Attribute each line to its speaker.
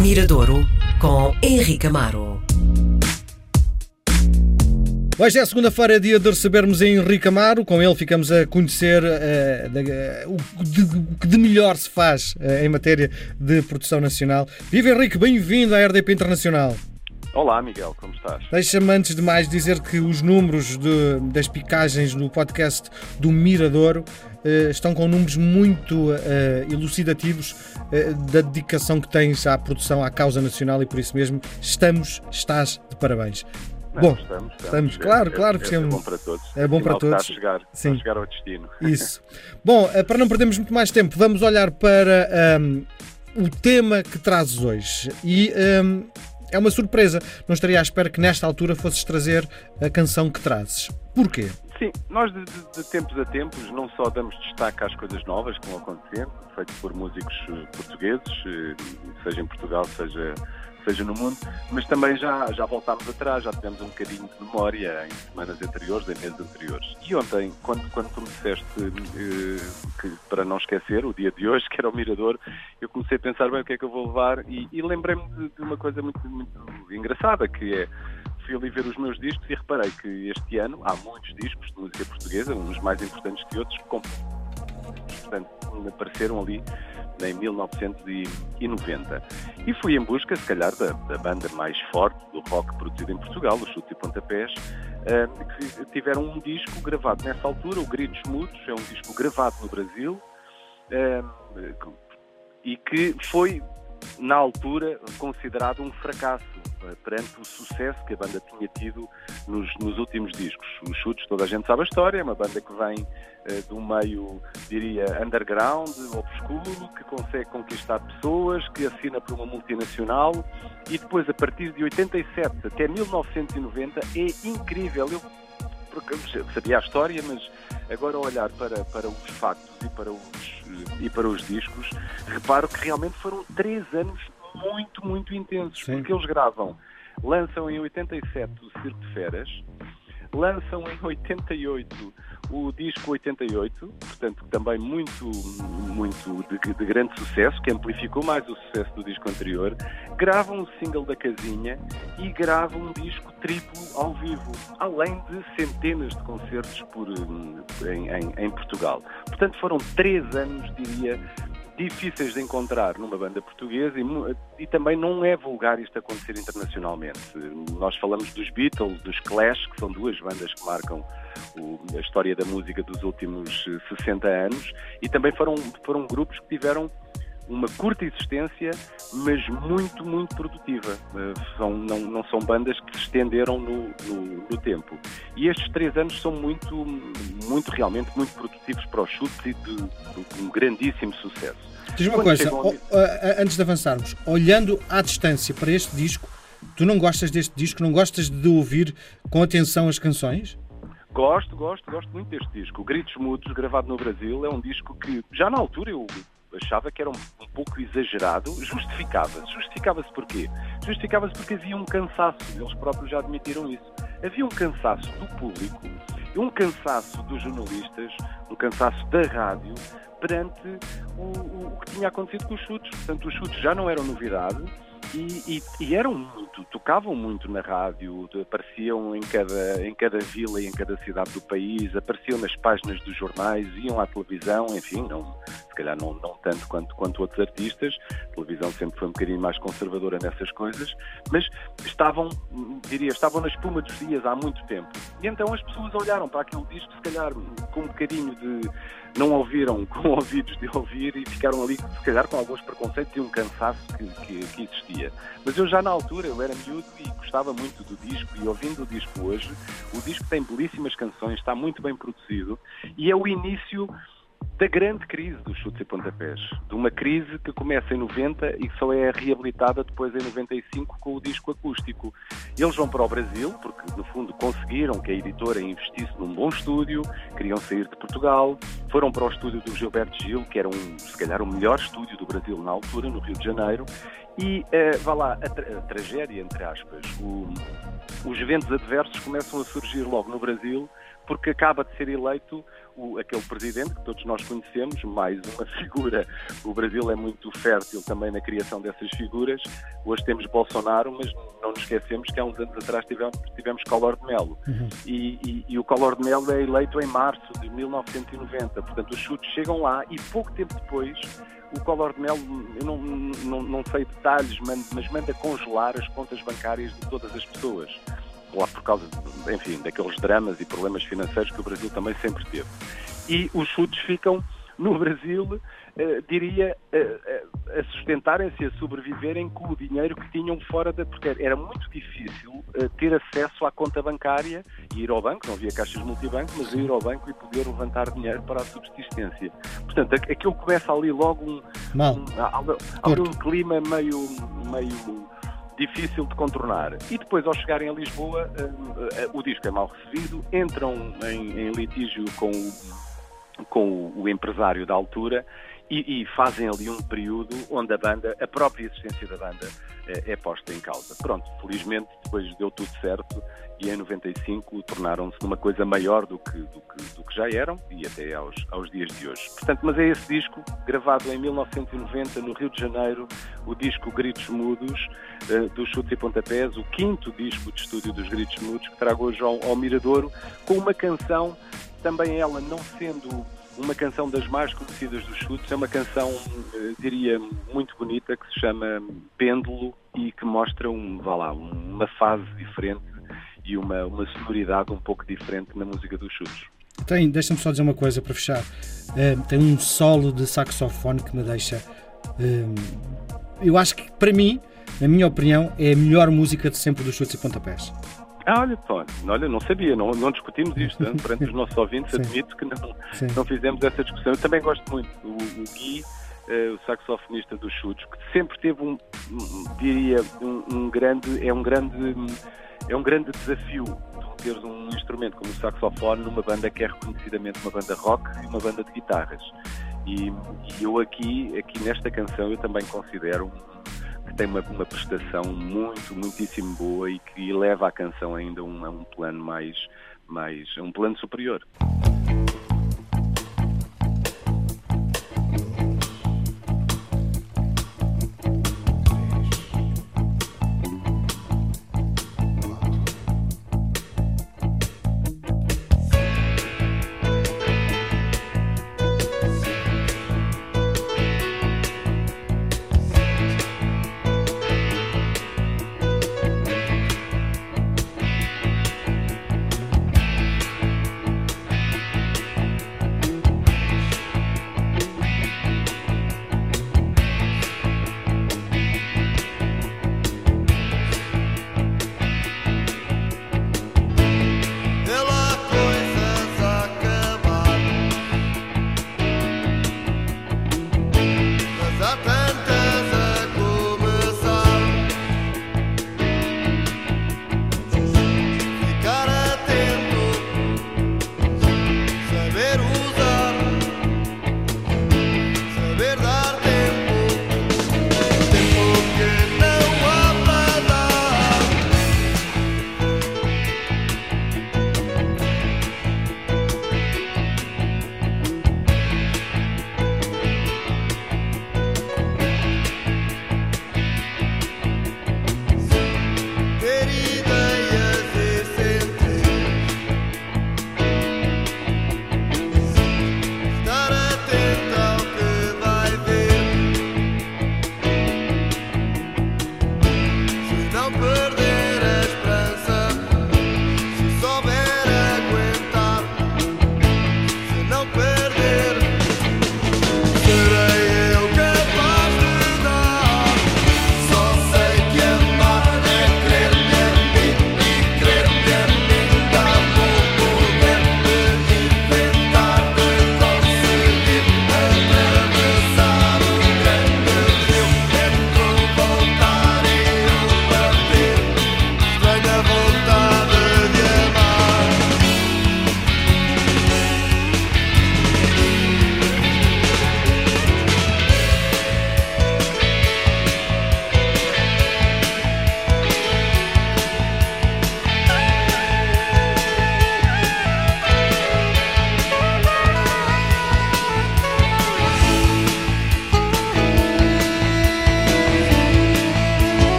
Speaker 1: Miradouro com Henrique Amaro.
Speaker 2: Hoje é segunda-feira, dia de recebermos Henrique Amaro. Com ele ficamos a conhecer uh, o, de, que de melhor se faz uh, em matéria de produção nacional. Viva Henrique, bem-vindo à RDP Internacional.
Speaker 3: Olá, Miguel, como estás?
Speaker 2: Deixa-me antes de mais dizer que os números de, das picagens no podcast do Miradouro uh, estão com números muito uh, elucidativos uh, da dedicação que tens à produção, à causa nacional e por isso mesmo estamos, estás de parabéns.
Speaker 3: Não, bom, estamos, estamos, estamos.
Speaker 2: claro, é, claro que
Speaker 3: é, é bom para todos.
Speaker 2: É bom para todos.
Speaker 3: Está a chegar, Sim. Está a chegar ao destino.
Speaker 2: Isso. bom, para não perdermos muito mais tempo, vamos olhar para um, o tema que trazes hoje. E um, é uma surpresa. Não estaria à espera que nesta altura fosses trazer a canção que trazes. Porquê?
Speaker 3: Sim, nós de, de, de, tempos a tempos não só damos destaque às coisas novas que vão acontecendo, feitas por músicos eh, portugueses, eh, seja em Portugal, seja seja no mundo, mas também já, já voltámos atrás, já tivemos um bocadinho de memória em semanas anteriores, em meses anteriores. E ontem, quando, quando tu me disseste eh, que, para não esquecer, o dia de hoje, que era o Mirador, eu comecei a pensar bem o que é que eu vou levar e, e lembrei-me de, de, uma coisa muito, muito engraçada, que é fui ali ver os meus discos e reparei que este ano há muitos discos de música portuguesa, uns mais importantes que outros, que portanto apareceram ali em 1990. E fui em busca, se calhar, da, da banda mais forte do rock produzido em Portugal, os Chutes e Pontapés, uh, que tiveram um disco gravado nessa altura, o Gritos Mudos, é um disco gravado no Brasil, uh, e que foi na altura, considerado um fracasso perante o sucesso que a banda tinha tido nos, nos, últimos discos. Os Chutes, toda a gente sabe a história, é uma banda que vem uh, de um meio, diria, underground, obscuro, que consegue conquistar pessoas, que assina por uma multinacional e depois, a partir de 87 até 1990, é incrível. Eu porque sabia a história, mas agora olhar para, para os factos e para os e para os discos, reparo que realmente foram três anos muito, muito intensos, Sim. porque eles gravam, lançam em 87 o Circo de Feras, lançam em 88 o disco 88, portanto também muito, muito de, de, grande sucesso, que amplificou mais o sucesso do disco anterior, gravam o single da casinha e gravam um disco triplo ao vivo, além de centenas de concertos por, em, em, em Portugal. Portanto foram três anos, diria, difíceis de encontrar numa banda portuguesa e, e, também não é vulgar isto acontecer internacionalmente. Nós falamos dos Beatles, dos Clash, que são duas bandas que marcam o, a história da música dos últimos 60 eh, anos e também foram, foram grupos que tiveram uma curta existência, mas muito, muito produtiva. Eh, são, não, não são bandas que se estenderam no, no, no, tempo. E estes três anos são muito, muito realmente, muito produtivos para os chutes e de, de um grandíssimo sucesso.
Speaker 2: Diz uma Quando coisa, ao... antes de avançarmos, olhando à distância para este disco, tu não gostas deste disco, não gostas de ouvir com atenção as canções?
Speaker 3: Gosto, gosto, gosto muito deste disco. Gritos Mudos, gravado no Brasil, é um disco que já na altura eu achava que era um, um pouco exagerado, justificava-se. Justificava-se porquê? Justificava-se porque havia um cansaço, eles próprios já admitiram isso. Havia um cansaço do público, um cansaço dos jornalistas, um cansaço da rádio perante o, o, que tinha acontecido com os chutes. Portanto, os chutes já não eram novidade, e, e, e, eram muito, tocavam muito na rádio, apareciam em cada, em cada vila e em cada cidade do país, apareciam nas páginas dos jornais, iam à televisão, enfim, não, se calhar não, não tanto quanto, quanto outros artistas, a televisão sempre foi um bocadinho mais conservadora nessas coisas, mas estavam, diria, estavam na espuma dos dias há muito tempo. E então as pessoas olharam para aquele disco, se calhar com um bocadinho de não ouviram com ouvidos de ouvir e ficaram ali, se calhar, com alguns preconceitos e um cansaço que, que, que, existia. Mas eu já na altura, eu era miúdo e gostava muito do disco e ouvindo o disco hoje, o disco tem belíssimas canções, está muito bem produzido e é o início da grande crise dos chutes e pontapés. De uma crise que começa em 90 e que só é reabilitada depois em 95 com o disco acústico. Eles vão para o Brasil, porque no fundo conseguiram que a editora investisse num bom estúdio, queriam sair de Portugal, foram para o estúdio do Gilberto Gil, que era um, se calhar o melhor estúdio do Brasil na altura, no Rio de Janeiro, e uh, vá lá, a, tra a tragédia, entre aspas, o, os eventos adversos começam a surgir logo no Brasil porque acaba de ser eleito o, aquele presidente que todos nós conhecemos, mais uma figura. O Brasil é muito fértil também na criação dessas figuras. Hoje temos Bolsonaro, mas não nos esquecemos que há uns anos atrás tivemos, tivemos Collor de Mello. Uhum. E, e, e, o Collor de Mello é eleito em março de 1990. Portanto, os chutes chegam lá e pouco tempo depois o Collor de Mello, eu não, não, não sei detalhes, mas manda congelar as contas bancárias de todas as pessoas por causa, enfim, daqueles dramas e problemas financeiros que o Brasil também sempre teve. E os chutes ficam no Brasil, eh, diria, eh, a sustentarem-se, a sobreviverem com o dinheiro que tinham fora da. Porque era muito difícil eh, ter acesso à conta bancária e ir ao banco, não havia caixas multibanco, mas ir ao banco e poder levantar dinheiro para a subsistência. Portanto, aquilo começa ali logo um.
Speaker 2: Mal.
Speaker 3: Um, um clima meio. meio difícil de contornar. E depois, ao chegarem a Lisboa, uh, uh, o disco é mal recebido, entram em, em litígio com, com o empresário da altura e, e, fazem ali um período onde a banda, a própria existência da banda é, é posta em causa. Pronto, felizmente depois deu tudo certo e em 95 tornaram-se numa coisa maior do que, do que, do que já eram e até aos, aos dias de hoje. Portanto, mas é esse disco, gravado em 1990 no Rio de Janeiro, o disco Gritos Mudos, uh, dos Chutes e Pontapés, o quinto disco de estúdio dos Gritos Mudos, que trago hoje ao, ao Miradouro, com uma canção, também ela não sendo uma canção das mais conhecidas dos chutes, é uma canção, eh, diria, muito bonita, que se chama Pêndulo e que mostra um, vá lá, uma fase diferente e uma, uma sonoridade um pouco diferente na música dos chutes.
Speaker 2: Tem, deixa-me só dizer uma coisa para fechar. Uh, tem um solo de saxofone que me deixa. Uh, eu acho que, para mim, na minha opinião, é a melhor música de sempre dos chutes e pontapés.
Speaker 3: Ah, olha, olha, não sabia, não, não discutimos isto né? perante os nossos ouvintes, admito que não, não fizemos essa discussão. Eu também gosto muito. O, o Gui, uh, o saxofonista dos chutes, que sempre teve um, diria, um, um, grande, é um grande, é um grande desafio ter um instrumento como o saxofone numa banda que é reconhecidamente uma banda rock e uma banda de guitarras. E, e eu aqui, aqui nesta canção eu também considero que tem uma, uma prestação muito, muitíssimo boa e que leva a canção ainda a um, a um plano mais, mais, um plano superior.